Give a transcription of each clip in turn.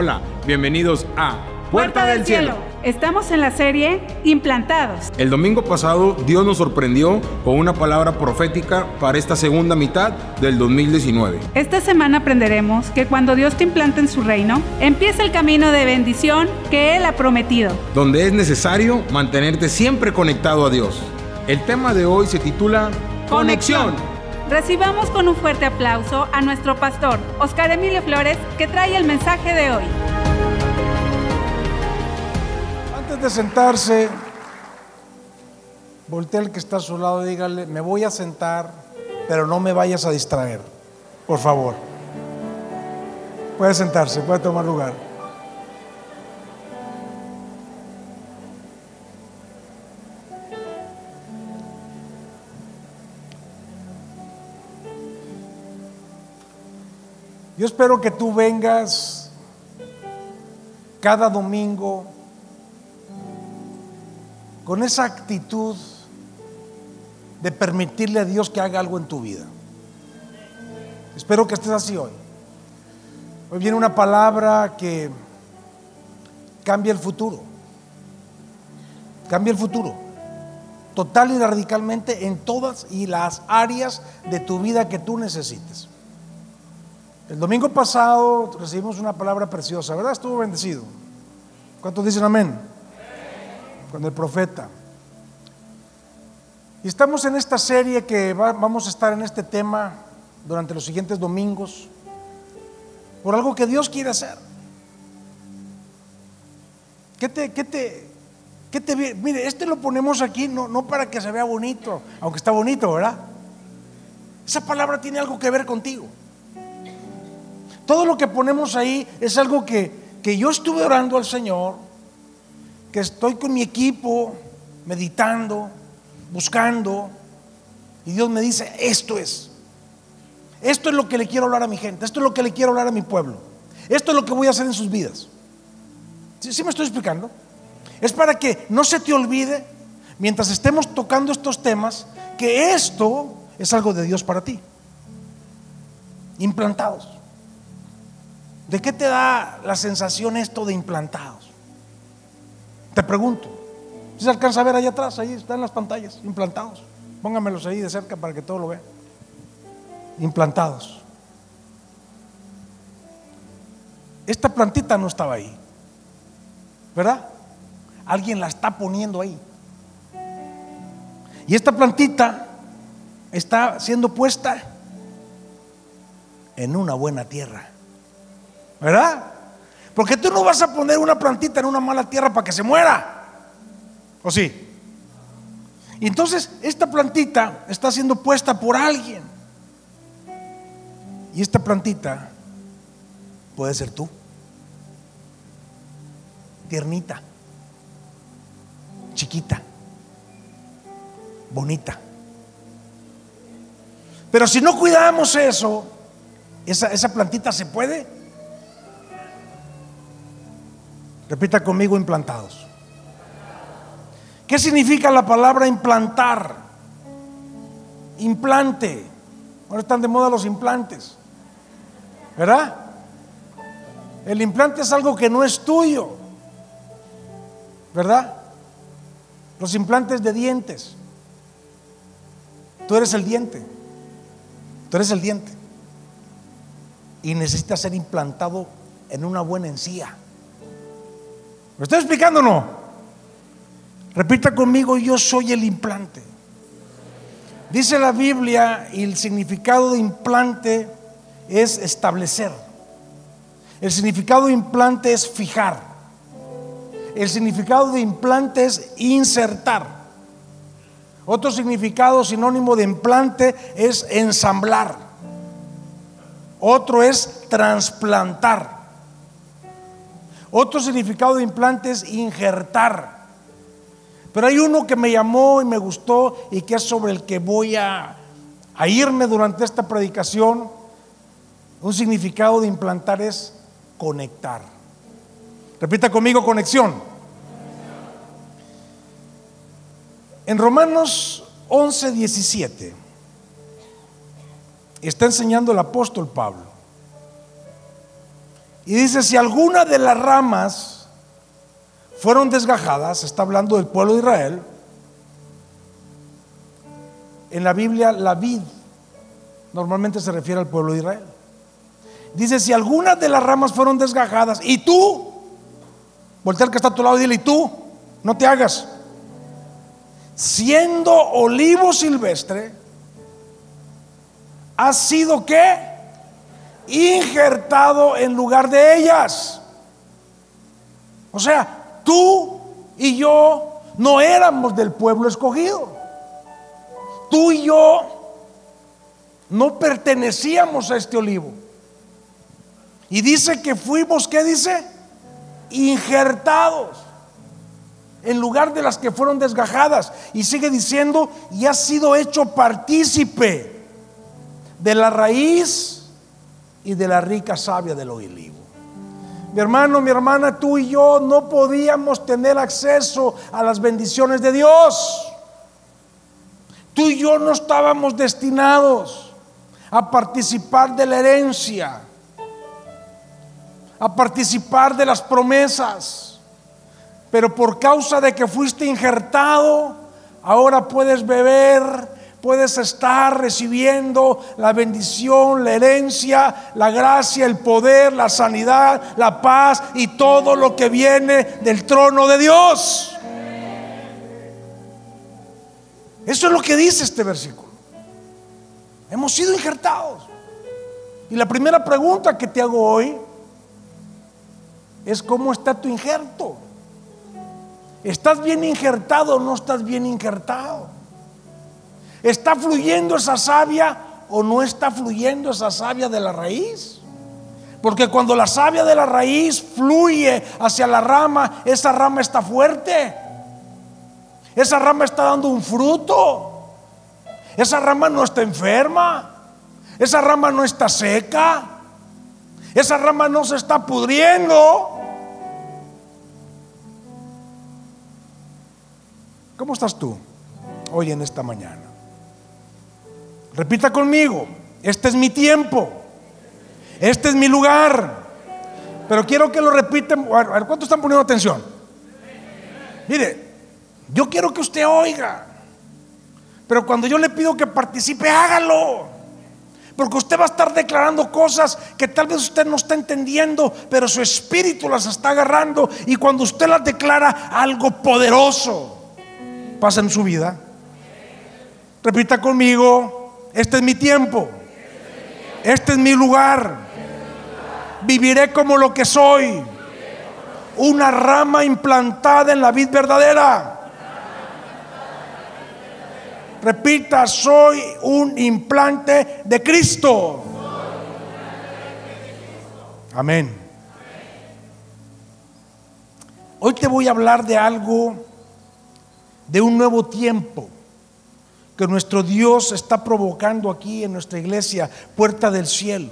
Hola, bienvenidos a Puerta del Cielo. Estamos en la serie Implantados. El domingo pasado Dios nos sorprendió con una palabra profética para esta segunda mitad del 2019. Esta semana aprenderemos que cuando Dios te implanta en su reino, empieza el camino de bendición que Él ha prometido. Donde es necesario mantenerte siempre conectado a Dios. El tema de hoy se titula Conexión. Recibamos con un fuerte aplauso a nuestro pastor, Oscar Emilio Flores, que trae el mensaje de hoy. Antes de sentarse, voltea al que está a su lado y dígale, me voy a sentar, pero no me vayas a distraer, por favor. Puede sentarse, puede tomar lugar. Yo espero que tú vengas cada domingo con esa actitud de permitirle a Dios que haga algo en tu vida. Espero que estés así hoy. Hoy viene una palabra que cambia el futuro. Cambia el futuro. Total y radicalmente en todas y las áreas de tu vida que tú necesites. El domingo pasado recibimos una palabra preciosa, ¿verdad? Estuvo bendecido. ¿Cuántos dicen amén? Con el profeta. Y estamos en esta serie que vamos a estar en este tema durante los siguientes domingos por algo que Dios quiere hacer. ¿Qué te, qué te, qué te, mire, este lo ponemos aquí no, no para que se vea bonito, aunque está bonito, ¿verdad? Esa palabra tiene algo que ver contigo. Todo lo que ponemos ahí es algo que, que yo estuve orando al Señor, que estoy con mi equipo meditando, buscando, y Dios me dice, esto es. Esto es lo que le quiero hablar a mi gente, esto es lo que le quiero hablar a mi pueblo, esto es lo que voy a hacer en sus vidas. ¿Sí, me estoy explicando? Es para que no se te olvide, mientras estemos tocando estos temas, que esto es algo de Dios para ti. Implantados. ¿De qué te da la sensación esto de implantados? Te pregunto. Si se alcanza a ver allá atrás, ahí están las pantallas, implantados. Póngamelos ahí de cerca para que todo lo vean. Implantados. Esta plantita no estaba ahí. ¿Verdad? Alguien la está poniendo ahí. Y esta plantita está siendo puesta en una buena tierra. ¿Verdad? Porque tú no vas a poner una plantita en una mala tierra para que se muera. ¿O sí? Y entonces esta plantita está siendo puesta por alguien. Y esta plantita puede ser tú. Tiernita. Chiquita. Bonita. Pero si no cuidamos eso, esa, esa plantita se puede Repita conmigo implantados. ¿Qué significa la palabra implantar? Implante. Ahora están de moda los implantes. ¿Verdad? El implante es algo que no es tuyo. ¿Verdad? Los implantes de dientes. Tú eres el diente. Tú eres el diente. Y necesitas ser implantado en una buena encía. ¿Me estoy explicando o no? Repita conmigo, yo soy el implante. Dice la Biblia y el significado de implante es establecer. El significado de implante es fijar. El significado de implante es insertar. Otro significado sinónimo de implante es ensamblar. Otro es trasplantar. Otro significado de implante es injertar. Pero hay uno que me llamó y me gustó y que es sobre el que voy a, a irme durante esta predicación. Un significado de implantar es conectar. Repita conmigo, conexión. En Romanos 11, 17 está enseñando el apóstol Pablo Y dice, si alguna de las ramas fueron desgajadas, está hablando del pueblo de Israel, en la Biblia la vid normalmente se refiere al pueblo de Israel. Dice, si algunas de las ramas fueron desgajadas, y tú, voltea que está a tu lado y dile, y tú, no te hagas, siendo olivo silvestre, has sido qué? Injertado en lugar de ellas. O sea, tú y yo no éramos del pueblo escogido. Tú y yo no pertenecíamos a este olivo. Y dice que fuimos, ¿qué dice? Injertados en lugar de las que fueron desgajadas. Y sigue diciendo, y ha sido hecho partícipe de la raíz y de la rica savia del olivo. Mi hermano, mi hermana, tú y yo no podíamos tener acceso a las bendiciones de Dios. Tú y yo no estábamos destinados a participar de la herencia, a participar de las promesas. Pero por causa de que fuiste injertado, ahora puedes beber, puedes estar recibiendo la bendición, la herencia, la gracia, el poder, la sanidad, la paz y todo lo que viene del trono de Dios. Eso es lo que dice este versículo. Hemos sido injertados. Y la primera pregunta que te hago hoy es cómo está tu injerto. ¿Estás bien injertado o no estás bien injertado? ¿Está fluyendo esa savia o no está fluyendo esa savia de la raíz? Porque cuando la savia de la raíz fluye hacia la rama, esa rama está fuerte. Esa rama está dando un fruto. Esa rama no está enferma. Esa rama no está seca. Esa rama no se está pudriendo. ¿Cómo estás tú hoy en esta mañana? Repita conmigo, este es mi tiempo, este es mi lugar. Pero quiero que lo repiten. A ver, ¿cuántos están poniendo atención? Mire, yo quiero que usted oiga. Pero cuando yo le pido que participe, hágalo. Porque usted va a estar declarando cosas que tal vez usted no está entendiendo, pero su espíritu las está agarrando. Y cuando usted las declara, algo poderoso pasa en su vida. Repita conmigo, este es mi tiempo, este es mi lugar. Viviré como lo que soy, una rama implantada en la vid verdadera. Repita, soy un implante de Cristo. Amén. Hoy te voy a hablar de algo de un nuevo tiempo que nuestro Dios está provocando aquí en nuestra iglesia, puerta del cielo.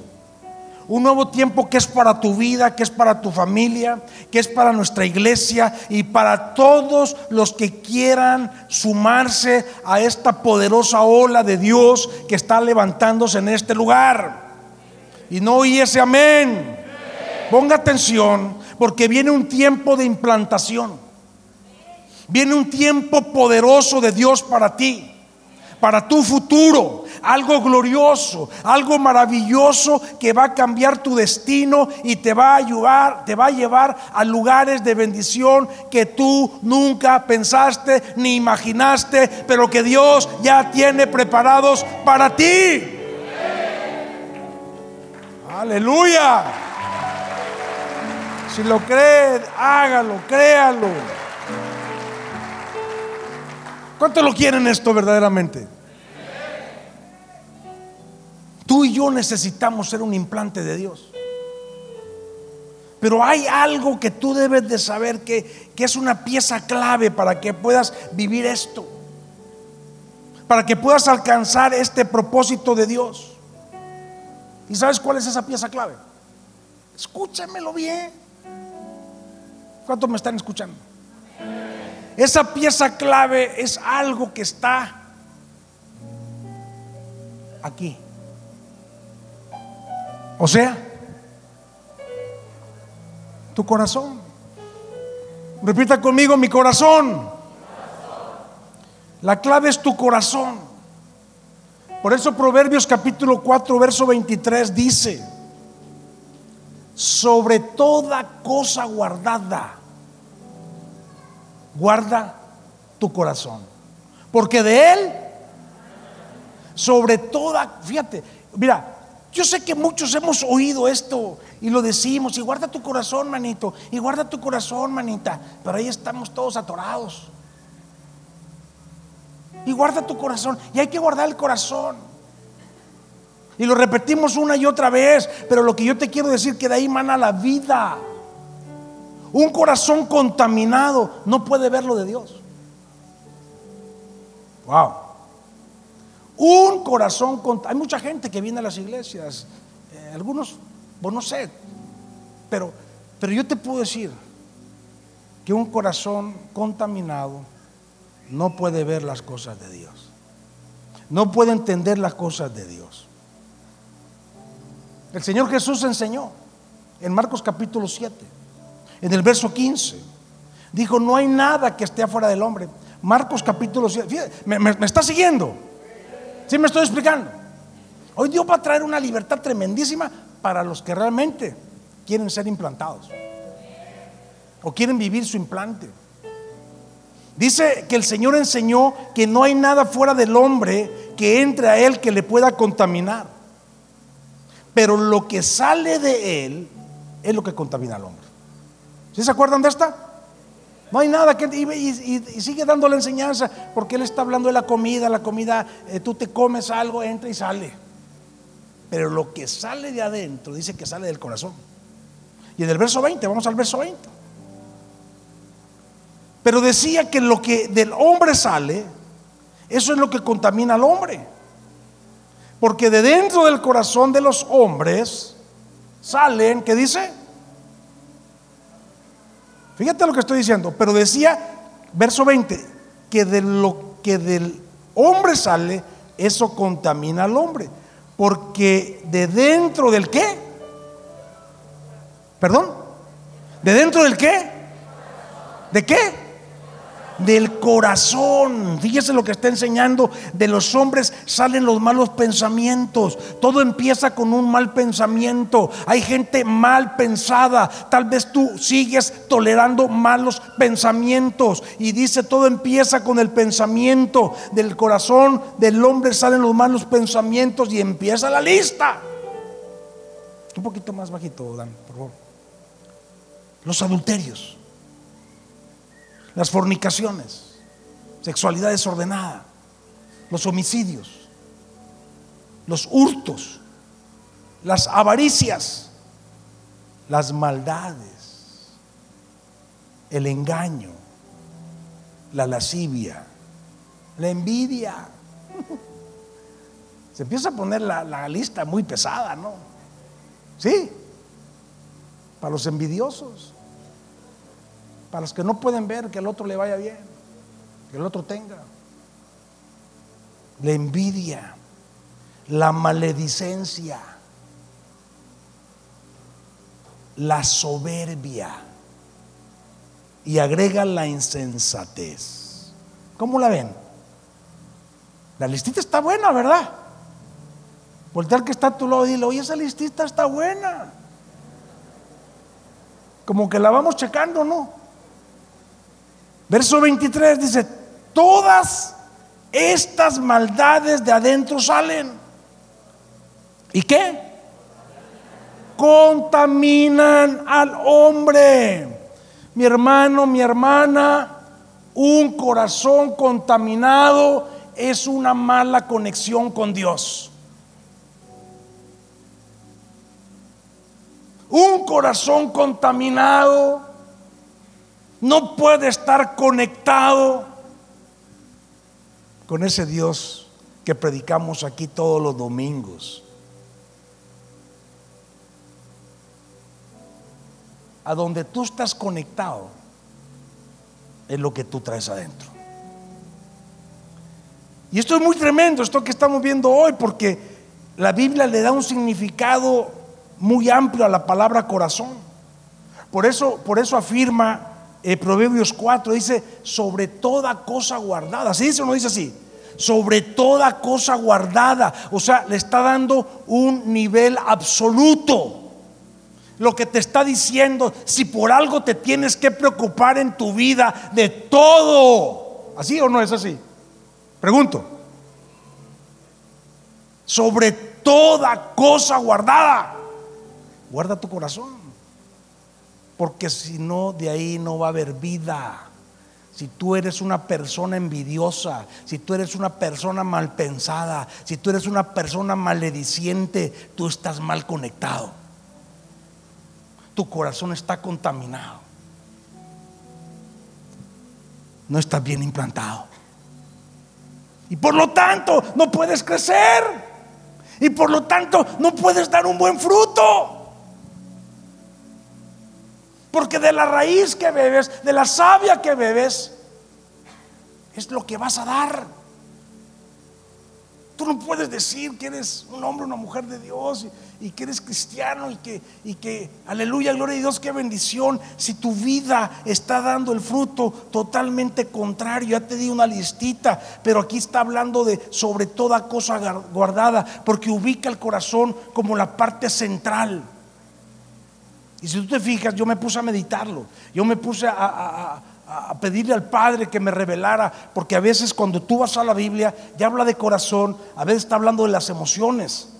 Un nuevo tiempo que es para tu vida, que es para tu familia, que es para nuestra iglesia y para todos los que quieran sumarse a esta poderosa ola de Dios que está levantándose en este lugar. Y no oí ese amén. Ponga atención porque viene un tiempo de implantación. Viene un tiempo poderoso de Dios para ti, para tu futuro, algo glorioso, algo maravilloso que va a cambiar tu destino y te va a ayudar, te va a llevar a lugares de bendición que tú nunca pensaste ni imaginaste, pero que Dios ya tiene preparados para ti. Aleluya. Si lo cree, hágalo, créalo. ¿Cuántos lo quieren esto verdaderamente? Tú y yo necesitamos ser un implante de Dios. Pero hay algo que tú debes de saber que, que, es una pieza clave para que puedas vivir esto. Para que puedas alcanzar este propósito de Dios. ¿Y sabes cuál es esa pieza clave? Escúchamelo bien. ¿Cuántos me están escuchando? Esa pieza clave es algo que está aquí. O sea, Tu corazón. Repita conmigo, mi corazón. La clave es tu corazón. Por eso Proverbios capítulo 4, verso 23 dice, sobre toda cosa guardada, guarda tu corazón. Porque de él, sobre toda, fíjate, mira, yo sé que muchos hemos oído esto y lo decimos, y guarda tu corazón, manito, y guarda tu corazón, manita, pero ahí estamos todos atorados. Y guarda tu corazón, y hay que guardar el corazón. Y lo repetimos una y otra vez, pero lo que yo te quiero decir que de ahí mana la vida. Un corazón contaminado no puede ver lo de Dios. Wow. Un corazón contaminado. Hay mucha gente que viene a las iglesias, eh, algunos, pues no sé, pero, pero yo te puedo decir que un corazón contaminado no puede ver las cosas de Dios. No puede entender las cosas de Dios. El Señor Jesús enseñó en Marcos capítulo 7, en el verso 15. Dijo, no hay nada que esté afuera del hombre. Marcos capítulo 7. me, está siguiendo. ¿Sí me estoy explicando? Hoy Dios va a traer una libertad tremendísima para los que realmente quieren ser implantados. O quieren vivir su implante. Dice que el Señor enseñó que no hay nada fuera del hombre que entre a él que le pueda contaminar. Pero lo que sale de él es lo que contamina al hombre. ¿Sí se acuerdan de esta? No hay nada que... Y, sigue dando la enseñanza porque él está hablando de la comida, la comida, eh, tú te comes algo, entra y sale. Pero lo que sale de adentro dice que sale del corazón. Y en el verso 20, vamos al verso 20. Pero decía que lo que del hombre sale, eso es lo que contamina al hombre. Porque de dentro del corazón de los hombres salen, ¿qué dice? Fíjate lo que estoy diciendo, pero decía, verso 20, que de lo que del hombre sale, eso contamina al hombre. Porque de dentro del qué? ¿Perdón? ¿De dentro del qué? ¿De qué? Del corazón. Fíjese lo que está enseñando. De los hombres salen los malos pensamientos. Todo empieza con un mal pensamiento. Hay gente mal pensada. Tal vez tú sigues tolerando malos pensamientos. Y dice, todo empieza con el pensamiento. Del corazón del hombre salen los malos pensamientos y empieza la lista. Un poquito más bajito, Dan, por favor. Los adulterios las fornicaciones, sexualidad desordenada, los homicidios, los hurtos, las avaricias, las maldades, el engaño, la lascivia, la envidia. Se empieza a poner la, la lista muy pesada, ¿no? Sí, para los envidiosos. Para los que no pueden ver que el otro le vaya bien, que el otro tenga. La envidia, la maledicencia, la soberbia y agrega la insensatez. ¿Cómo la ven? La listita está buena, ¿verdad? Voltear que está a tu lado y dile, oye, esa listita está buena. Como que la vamos checando, ¿no? Verso 23 dice, todas estas maldades de adentro salen. ¿Y qué? Contaminan al hombre. Mi hermano, mi hermana, un corazón contaminado es una mala conexión con Dios. Un corazón contaminado no puede estar conectado con ese Dios que predicamos aquí todos los domingos. A donde tú estás conectado es lo que tú traes adentro. Y esto es muy tremendo, esto que estamos viendo hoy, porque la Biblia le da un significado muy amplio a la palabra corazón. Por eso, por eso afirma eh, Proverbios 4, dice, sobre toda cosa guardada. ¿Sí dice o no dice así? Sobre toda cosa guardada. O sea, le está dando un nivel absoluto. Lo que te está diciendo, si por algo te tienes que preocupar en tu vida, de todo. ¿Así o no es así? Pregunto. Sobre toda cosa guardada. Guarda tu corazón. Porque si no, de ahí no va a haber vida. Si tú eres una persona envidiosa, si tú eres una persona mal pensada, si tú eres una persona malediciente, tú estás mal conectado. Tu corazón está contaminado. No estás bien implantado. Y por lo tanto no puedes crecer. Y por lo tanto no puedes dar un buen fruto. Porque de la raíz que bebes, de la savia que bebes, es lo que vas a dar. Tú no puedes decir que eres un hombre, una mujer de Dios y, que eres cristiano y que, y que, aleluya, gloria a Dios, qué bendición. Si tu vida está dando el fruto totalmente contrario, ya te di una listita, pero aquí está hablando de sobre toda cosa guardada, porque ubica el corazón como la parte central. Y si tú te fijas, yo me puse a meditarlo, yo me puse a, pedirle al Padre que me revelara, porque a veces cuando tú vas a la Biblia, ya habla de corazón, a veces está hablando de las emociones.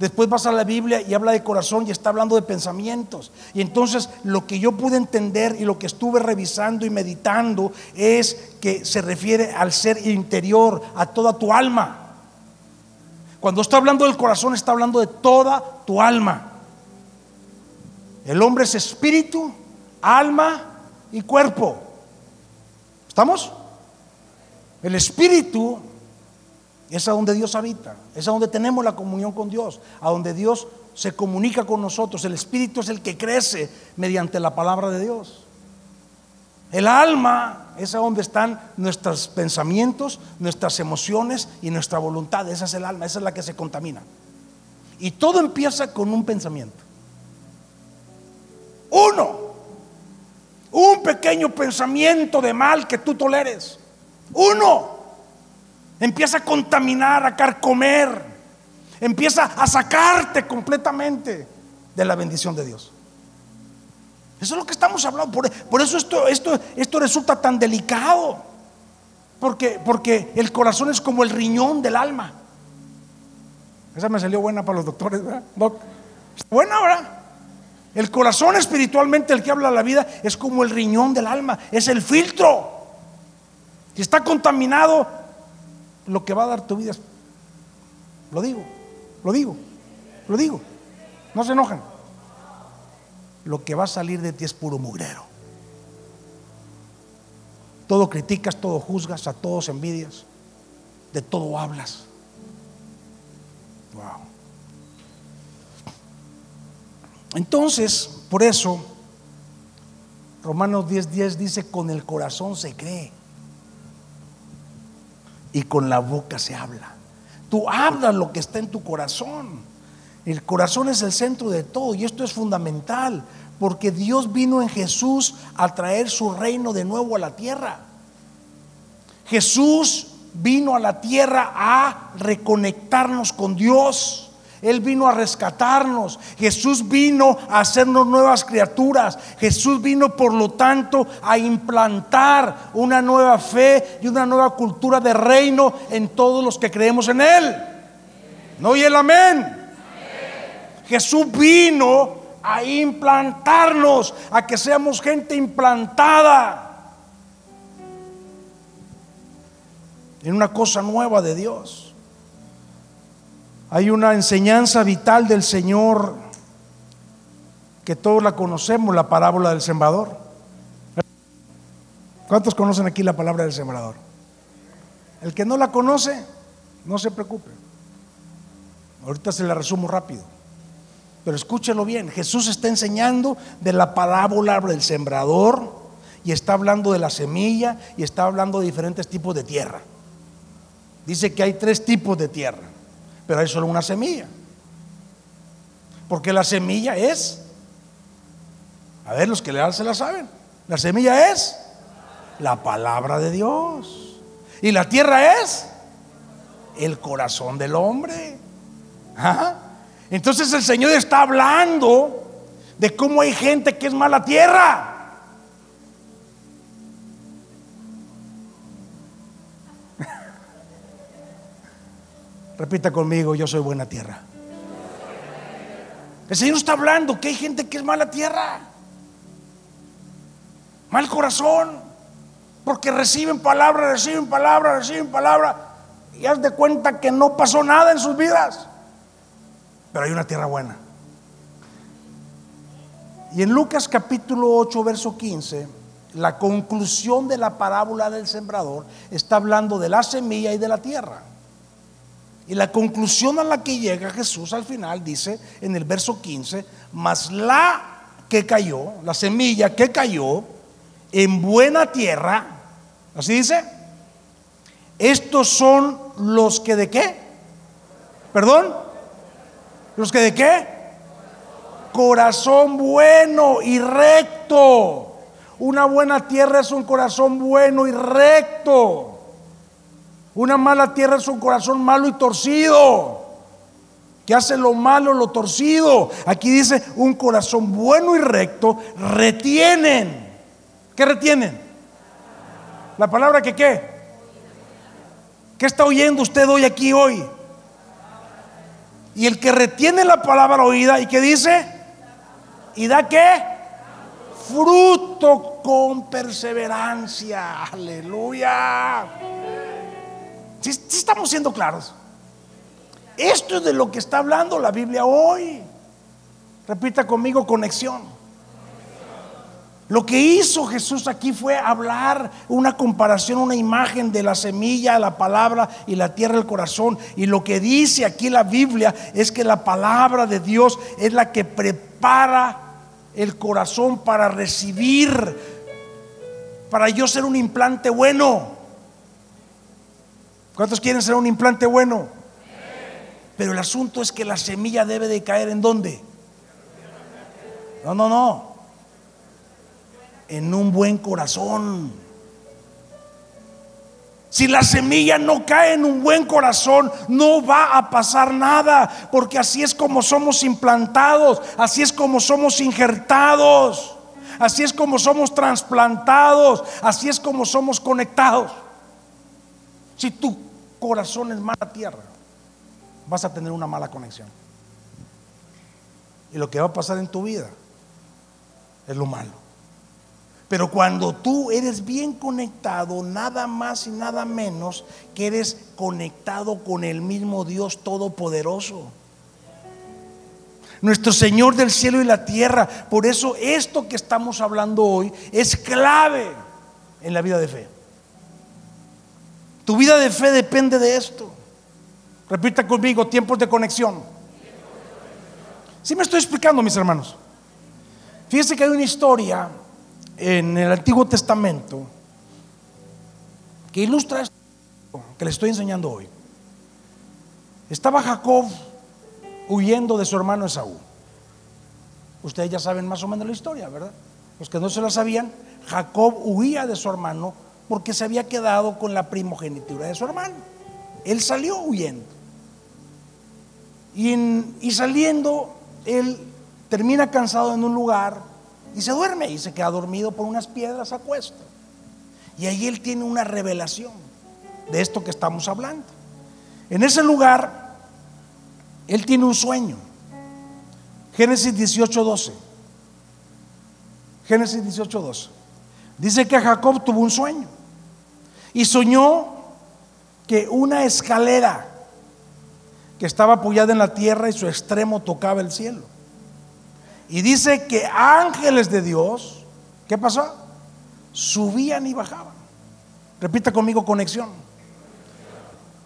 Después vas a la Biblia y habla de corazón y está hablando de pensamientos. Y entonces lo que yo pude entender y lo que estuve revisando y meditando es que se refiere al ser interior, a toda tu alma. Cuando está hablando del corazón, está hablando de toda tu alma. El hombre es espíritu, alma y cuerpo. ¿Estamos? El espíritu es a donde Dios habita, es a donde tenemos la comunión con Dios, a donde Dios se comunica con nosotros. El espíritu es el que crece mediante la palabra de Dios. El alma es a donde están nuestros pensamientos, nuestras emociones y nuestra voluntad. Esa es el alma, esa es la que se contamina. Y todo empieza con un pensamiento. Uno. Un pequeño pensamiento de mal que tú toleres. Uno. Empieza a contaminar, a carcomer. Empieza a sacarte completamente de la bendición de Dios. Eso es lo que estamos hablando. Por, eso esto, esto, esto resulta tan delicado. Porque, porque el corazón es como el riñón del alma. Esa me salió buena para los doctores, ¿verdad? buena, ¿verdad? El corazón espiritualmente, el que habla la vida, es como el riñón del alma, es el filtro. Si está contaminado, lo que va a dar tu vida es, lo digo, lo digo, lo digo, no se enojan. Lo que va a salir de ti es puro mugrero. Todo criticas, todo juzgas, a todos envidias, de todo hablas. Wow. Entonces, por eso, Romanos 10:10 dice, con el corazón se cree y con la boca se habla. Tú hablas lo que está en tu corazón. El corazón es el centro de todo y esto es fundamental porque Dios vino en Jesús a traer su reino de nuevo a la tierra. Jesús vino a la tierra a reconectarnos con Dios. Él vino a rescatarnos. Jesús vino a hacernos nuevas criaturas. Jesús vino, por lo tanto, a implantar una nueva fe y una nueva cultura de reino en todos los que creemos en Él. ¿No y el amén? Jesús vino a implantarnos, a que seamos gente implantada en una cosa nueva de Dios. Hay una enseñanza vital del Señor que todos la conocemos, la parábola del sembrador. ¿Cuántos conocen aquí la palabra del sembrador? El que no la conoce, no se preocupe. Ahorita se la resumo rápido. Pero escúchelo bien. Jesús está enseñando de la parábola del sembrador y está hablando de la semilla y está hablando de diferentes tipos de tierra. Dice que hay tres tipos de tierra pero hay solo una semilla. Porque la semilla es A ver, los que le dan se la saben. La semilla es la palabra de Dios. Y la tierra es el corazón del hombre. Entonces el Señor está hablando de cómo hay gente que es mala tierra. Repita conmigo, yo soy buena tierra. El Señor está hablando que hay gente que es mala tierra, mal corazón, porque reciben palabra, reciben palabra, reciben palabra, y haz de cuenta que no pasó nada en sus vidas. Pero hay una tierra buena. Y en Lucas capítulo 8, verso 15, la conclusión de la parábola del sembrador está hablando de la semilla y de la tierra. Y la conclusión a la que llega Jesús al final dice en el verso 15, mas la que cayó, la semilla que cayó en buena tierra, así dice, estos son los que de qué? Perdón, los que de qué? Corazón bueno y recto. Una buena tierra es un corazón bueno y recto. Una mala tierra es un corazón malo y torcido. Que hace lo malo, lo torcido. Aquí dice, un corazón bueno y recto retienen. ¿Qué retienen? La palabra que qué. ¿Qué está oyendo usted hoy aquí hoy? Y el que retiene la palabra oída y que dice, ¿y da qué? Fruto con perseverancia. Aleluya. Si, estamos siendo claros. Esto es de lo que está hablando la Biblia hoy. Repita conmigo, conexión. Lo que hizo Jesús aquí fue hablar una comparación, una imagen de la semilla, la palabra y la tierra del corazón. Y lo que dice aquí la Biblia es que la palabra de Dios es la que prepara el corazón para recibir, para yo ser un implante bueno. ¿Cuántos quieren ser un implante bueno? Pero el asunto es que la semilla debe de caer en dónde? No, no, no. En un buen corazón. Si la semilla no cae en un buen corazón, no va a pasar nada, porque así es como somos implantados, así es como somos injertados, así es como somos trasplantados, así es como somos conectados. Si tú corazón en mala tierra, vas a tener una mala conexión. Y lo que va a pasar en tu vida es lo malo. Pero cuando tú eres bien conectado, nada más y nada menos que eres conectado con el mismo Dios Todopoderoso. Nuestro Señor del cielo y la tierra. Por eso esto que estamos hablando hoy es clave en la vida de fe. Tu vida de fe depende de esto. Repita conmigo, tiempos de conexión. Si me estoy explicando, mis hermanos. Fíjense que hay una historia en el Antiguo Testamento que ilustra esto que le estoy enseñando hoy. Estaba Jacob huyendo de su hermano Esaú. Ustedes ya saben más o menos la historia, ¿verdad? Los que no se la sabían, Jacob huía de su hermano porque se había quedado con la primogenitura de su hermano. Él salió huyendo. Y, saliendo, él termina cansado en un lugar y se duerme y se queda dormido por unas piedras a. Y ahí él tiene una revelación de esto que estamos hablando. En ese lugar, él tiene un sueño. Génesis 18:12. Génesis 18:12. Dice que Jacob tuvo un sueño y soñó que una escalera que estaba apoyada en la tierra y su extremo tocaba el cielo. Y dice que ángeles de Dios, ¿qué pasó? Subían y bajaban. Repita conmigo conexión.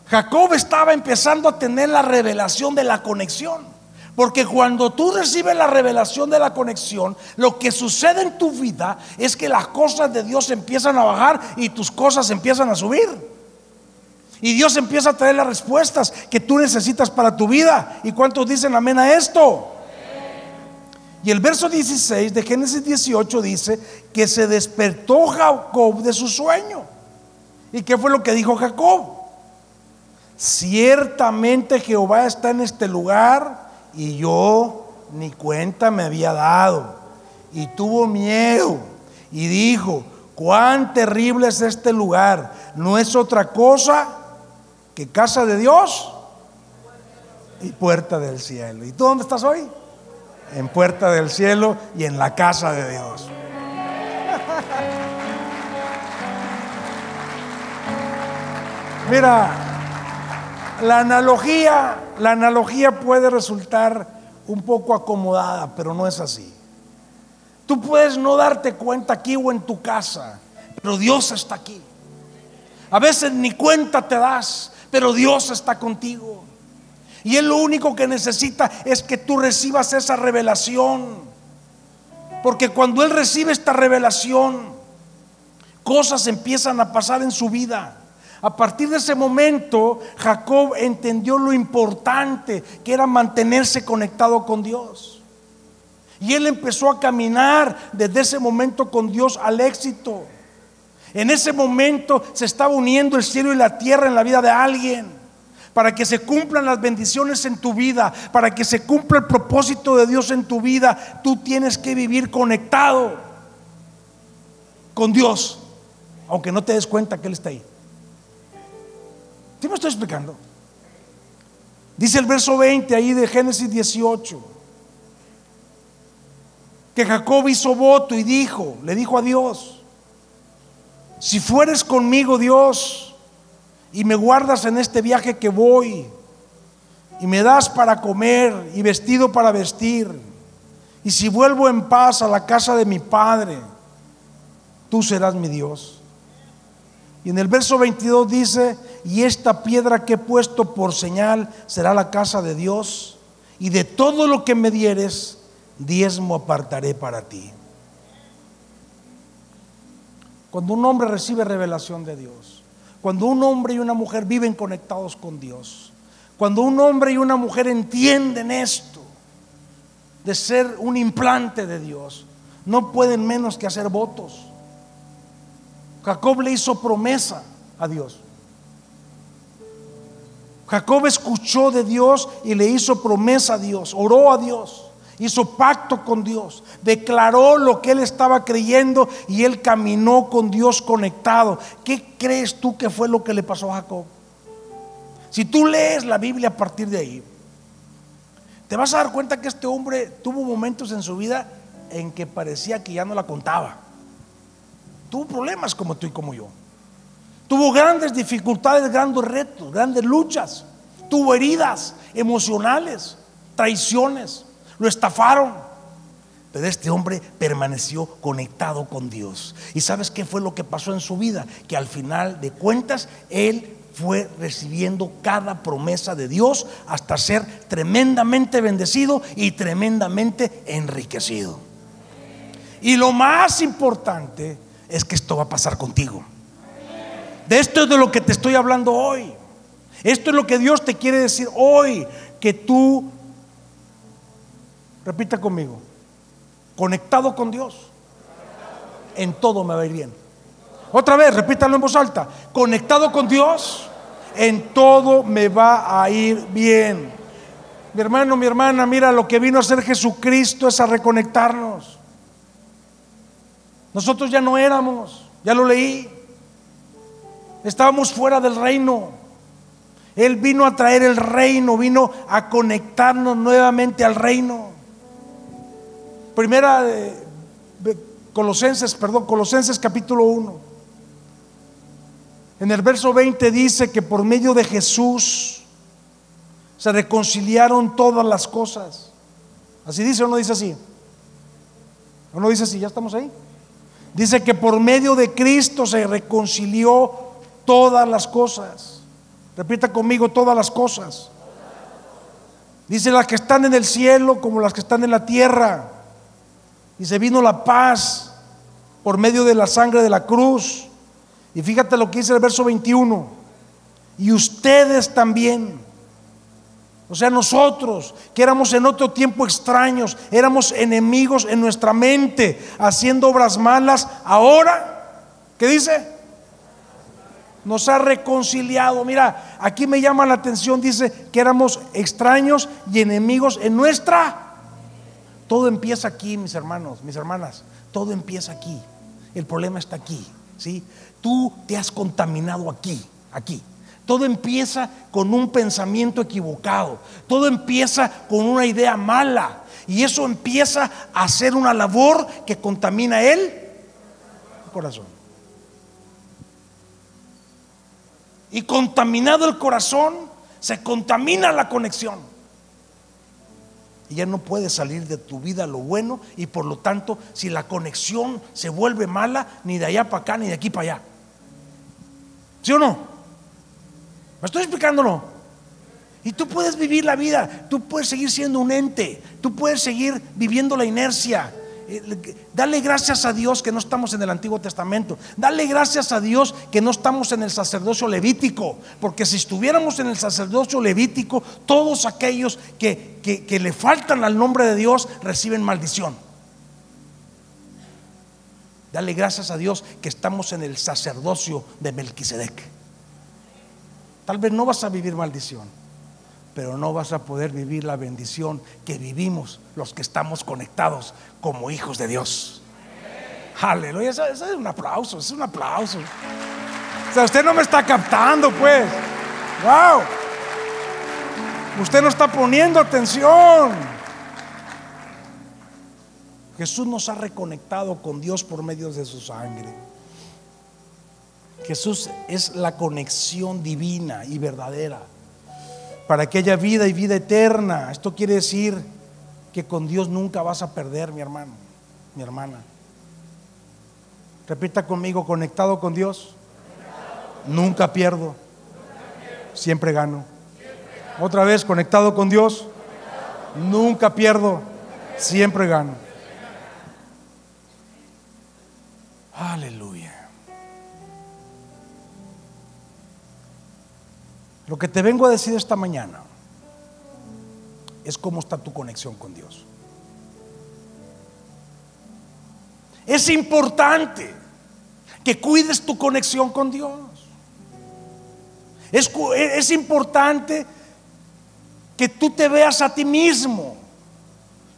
Jacob estaba empezando a tener la revelación de la conexión. Porque cuando tú recibes la revelación de la conexión, lo que sucede en tu vida es que las cosas de Dios empiezan a bajar y tus cosas empiezan a subir. Y Dios empieza a traer las respuestas que tú necesitas para tu vida. ¿Y cuántos dicen amén a esto? Y el verso 16 de Génesis 18 dice que se despertó Jacob de su sueño. ¿Y qué fue lo que dijo Jacob? Ciertamente Jehová está en este lugar y yo ni cuenta me había dado. Y tuvo miedo y dijo, cuán terrible es este lugar. No es otra cosa que casa de Dios y puerta del cielo. ¿Y tú dónde estás hoy? En puerta del cielo y en la casa de Dios. Mira, la analogía, la analogía puede resultar un poco acomodada, pero no es así. Tú puedes no darte cuenta aquí o en tu casa, pero Dios está aquí. A veces ni cuenta te das, pero Dios está contigo. Y Él lo único que necesita es que tú recibas esa revelación. Porque cuando Él recibe esta revelación, cosas empiezan a pasar en su vida. A partir de ese momento, Jacob entendió lo importante que era mantenerse conectado con Dios. Y él empezó a caminar desde ese momento con Dios al éxito. En ese momento se estaba uniendo el cielo y la tierra en la vida de alguien. Para que se cumplan las bendiciones en tu vida, para que se cumpla el propósito de Dios en tu vida, tú tienes que vivir conectado con Dios, aunque no te des cuenta que Él está ahí. ¿Sí me estoy explicando? Dice el verso 20 ahí de Génesis 18 que Jacob hizo voto y dijo, le dijo a Dios, si fueres conmigo Dios y me guardas en este viaje que voy y me das para comer y vestido para vestir, y si vuelvo en paz a la casa de mi padre, tú serás mi Dios. Y en el verso 22 dice, y esta piedra que he puesto por señal será la casa de Dios, y de todo lo que me dieres, diezmo apartaré para ti. Cuando un hombre recibe revelación de Dios, cuando un hombre y una mujer viven conectados con Dios, cuando un hombre y una mujer entienden esto de ser un implante de Dios, no pueden menos que hacer votos. Jacob le hizo promesa a Dios. Jacob escuchó de Dios y le hizo promesa a Dios, oró a Dios hizo pacto con Dios, declaró lo que él estaba creyendo y él caminó con Dios conectado. ¿Qué crees tú que fue lo que le pasó a Jacob? Si tú lees la Biblia a partir de ahí, te vas a dar cuenta que este hombre tuvo momentos en su vida en que parecía que ya no la contaba. Tuvo problemas como tú y como yo. Tuvo grandes dificultades, grandes retos, grandes luchas. Tuvo heridas emocionales, traiciones lo estafaron. Pero este hombre permaneció conectado con Dios. ¿Y sabes qué fue lo que pasó en su vida? Que al final de cuentas, él fue recibiendo cada promesa de Dios hasta ser tremendamente bendecido y tremendamente enriquecido. Y lo más importante es que esto va a pasar contigo. De esto es de lo que te estoy hablando hoy. Esto es lo que Dios te quiere decir hoy, que tú Repita conmigo. Conectado con Dios. En todo me va a ir bien. Otra vez, repítalo en voz alta. Conectado con Dios. En todo me va a ir bien. Mi hermano, mi hermana, mira, lo que vino a hacer Jesucristo es a reconectarnos. Nosotros ya no éramos, ya lo leí. Estábamos fuera del reino. Él vino a traer el reino, vino a conectarnos nuevamente al reino. Primera de, Colosenses, perdón, Colosenses capítulo 1. En el verso 20 dice que por medio de Jesús se reconciliaron todas las cosas. ¿Así dice o no dice así? ¿O no dice así? ¿Ya estamos ahí? Dice que por medio de Cristo se reconcilió todas las cosas. Repita conmigo todas las cosas. Dice las que están en el cielo como las que están en la tierra y se vino la paz por medio de la sangre de la cruz. Y fíjate lo que dice el verso 21. Y ustedes también. O sea, nosotros que éramos en otro tiempo extraños, éramos enemigos en nuestra mente, haciendo obras malas, ahora, ¿qué dice? Nos ha reconciliado. Mira, aquí me llama la atención, dice que éramos extraños y enemigos en nuestra... Todo empieza aquí, mis hermanos, mis hermanas. Todo empieza aquí. El problema está aquí, ¿sí? Tú te has contaminado aquí, aquí. Todo empieza con un pensamiento equivocado. Todo empieza con una idea mala. Y eso empieza a hacer una labor que contamina el corazón. Y contaminado el corazón, se contamina la conexión y ya no puedes salir de tu vida lo bueno y por lo tanto si la conexión se vuelve mala, ni de allá para acá ni de aquí para allá. ¿Sí o no? ¿Me estoy explicándolo? Y tú puedes vivir la vida, tú puedes seguir siendo un ente, tú puedes seguir viviendo la inercia, eh, dale gracias a Dios que no estamos en el Antiguo Testamento. Dale gracias a Dios que no estamos en el sacerdocio levítico. Porque si estuviéramos en el sacerdocio levítico, todos aquellos que, que le faltan al nombre de Dios reciben maldición. Dale gracias a Dios que estamos en el sacerdocio de Melquisedec. Tal vez no vas a vivir maldición pero no vas a poder vivir la bendición que vivimos los que estamos conectados como hijos de Dios. Aleluya, eso, es un aplauso, es un aplauso. O sea, usted no me está captando, pues. Wow. Usted no está poniendo atención. Jesús nos ha reconectado con Dios por medio de su sangre. Jesús es la conexión divina y verdadera para que haya vida y vida eterna. Esto quiere decir que con Dios nunca vas a perder, mi hermano, mi hermana. Repita conmigo, conectado con Dios. Nunca pierdo. Siempre gano. Otra vez, conectado con Dios. Nunca pierdo. Siempre gano. Aleluya. Lo que te vengo a decir esta mañana es cómo está tu conexión con Dios. Es importante que cuides tu conexión con Dios. Es, es, importante que tú te veas a ti mismo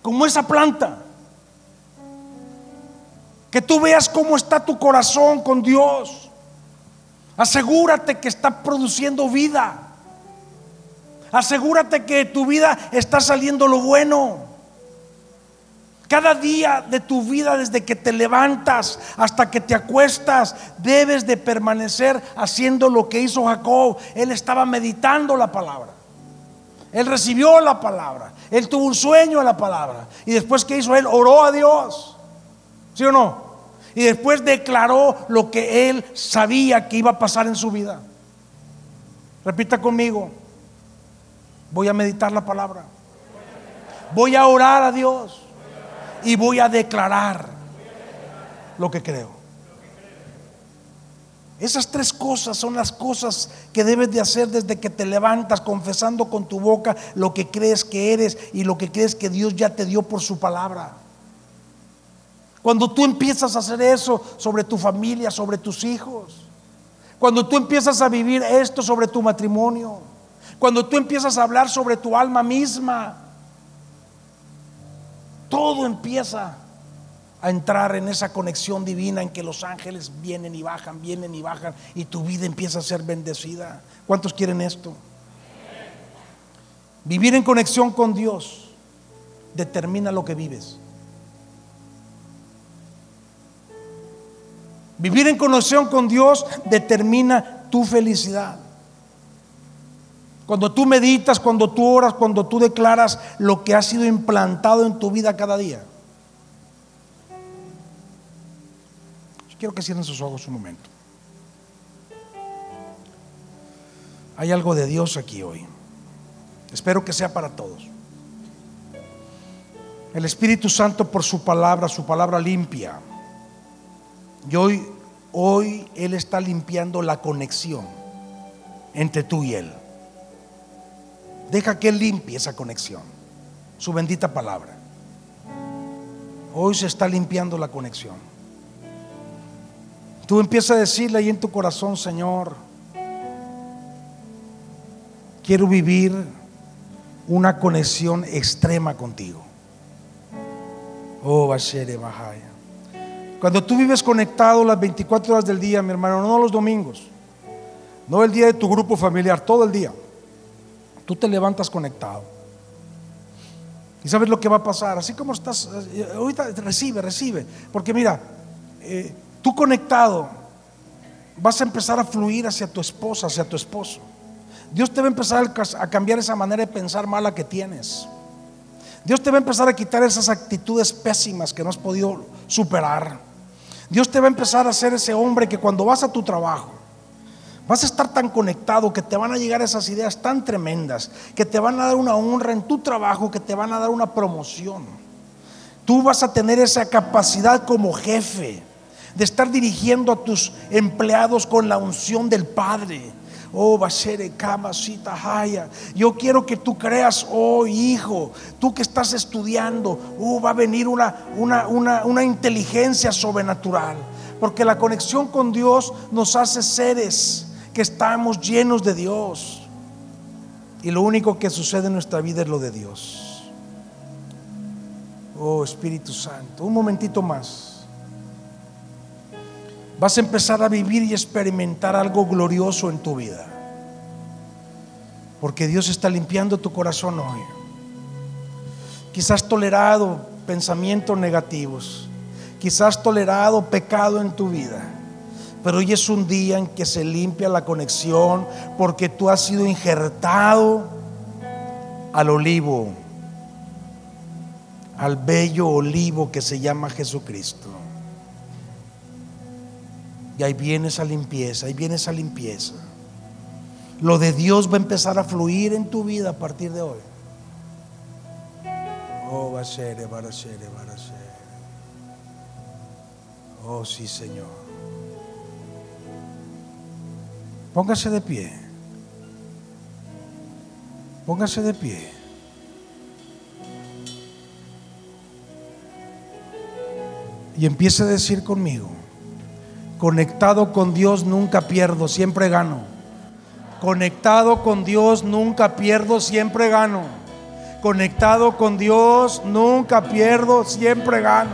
como esa planta. Que tú veas cómo está tu corazón con Dios. Asegúrate que está produciendo vida. Asegúrate que tu vida está saliendo lo bueno. Cada día de tu vida, desde que te levantas hasta que te acuestas, debes de permanecer haciendo lo que hizo Jacob. Él estaba meditando la palabra. Él recibió la palabra. Él tuvo un sueño en la palabra. Y después que hizo él, oró a Dios. ¿Sí o no? Y después declaró lo que él sabía que iba a pasar en su vida. Repita conmigo. Voy a meditar la palabra. Voy a orar a Dios. Y voy a declarar lo que creo. Esas tres cosas son las cosas que debes de hacer desde que te levantas, confesando con tu boca lo que crees que eres y lo que crees que Dios ya te dio por su palabra. Cuando tú empiezas a hacer eso sobre tu familia, sobre tus hijos, cuando tú empiezas a vivir esto sobre tu matrimonio, cuando tú empiezas a hablar sobre tu alma misma, todo empieza a entrar en esa conexión divina en que los ángeles vienen y bajan, vienen y bajan y tu vida empieza a ser bendecida. ¿Cuántos quieren esto? Vivir en conexión con Dios determina lo que vives. Vivir en conexión con Dios determina tu felicidad. Cuando tú meditas, cuando tú oras, cuando tú declaras lo que ha sido implantado en tu vida cada día. Yo quiero que cierren sus ojos un momento. Hay algo de Dios aquí hoy. Espero que sea para todos. El Espíritu Santo por su palabra, su palabra limpia. Y hoy, hoy Él está limpiando la conexión entre tú y Él deja que Él limpie esa conexión. Su bendita palabra. Hoy se está limpiando la conexión. Tú empiezas a decirle ahí en tu corazón, Señor, quiero vivir una conexión extrema contigo. Oh, Bashere Bahaya. Cuando tú vives conectado las 24 horas del día, mi hermano, no los domingos, no el día de tu grupo familiar, todo el día, tú te levantas conectado. Y sabes lo que va a pasar, así como estás, eh, ahorita recibe, recibe, porque mira, eh, tú conectado vas a empezar a fluir hacia tu esposa, hacia tu esposo. Dios te va a empezar a cambiar esa manera de pensar mala que tienes. Dios te va a empezar a quitar esas actitudes pésimas que no has podido superar. Dios te va a empezar a hacer ese hombre que cuando vas a tu trabajo, vas a estar tan conectado que te van a llegar esas ideas tan tremendas, que te van a dar una honra en tu trabajo, que te van a dar una promoción. Tú vas a tener esa capacidad como jefe de estar dirigiendo a tus empleados con la unción del Padre Oh, Kamasita Haya. Yo quiero que tú creas, oh hijo, tú que estás estudiando, oh, va a venir una, una, una, una inteligencia sobrenatural. Porque la conexión con Dios nos hace seres que estamos llenos de Dios. Y lo único que sucede en nuestra vida es lo de Dios. Oh Espíritu Santo, un momentito más vas a empezar a vivir y experimentar algo glorioso en tu vida. Porque Dios está limpiando tu corazón hoy. Quizás tolerado pensamientos negativos. Quizás tolerado pecado en tu vida. Pero hoy es un día en que se limpia la conexión porque tú has sido injertado al olivo, al bello olivo que se llama Jesucristo. Y ahí viene esa limpieza, ahí viene esa limpieza. Lo de Dios va a empezar a fluir en tu vida a partir de hoy. Oh, va a ser, va a ser, va a ser. Oh, sí, Señor. Póngase de pie. Póngase de pie. Y empiece a decir conmigo. Conectado con Dios nunca pierdo, siempre gano. Conectado con Dios nunca pierdo, siempre gano. Conectado con Dios nunca pierdo, siempre gano.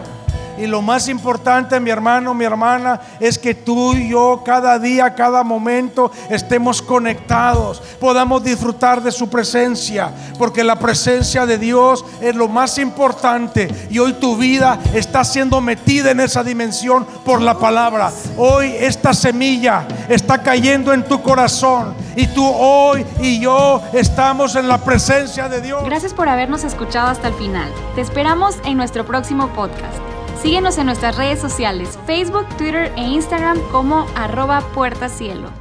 Y lo más importante, mi hermano, mi hermana, es que tú y yo cada día, cada momento estemos conectados, podamos disfrutar de su presencia, porque la presencia de Dios es lo más importante. Y hoy tu vida está siendo metida en esa dimensión por la palabra. Hoy esta semilla está cayendo en tu corazón y tú hoy y yo estamos en la presencia de Dios. Gracias por habernos escuchado hasta el final. Te esperamos en nuestro próximo podcast. Síguenos en nuestras redes sociales, Facebook, Twitter e Instagram como arroba puertacielo.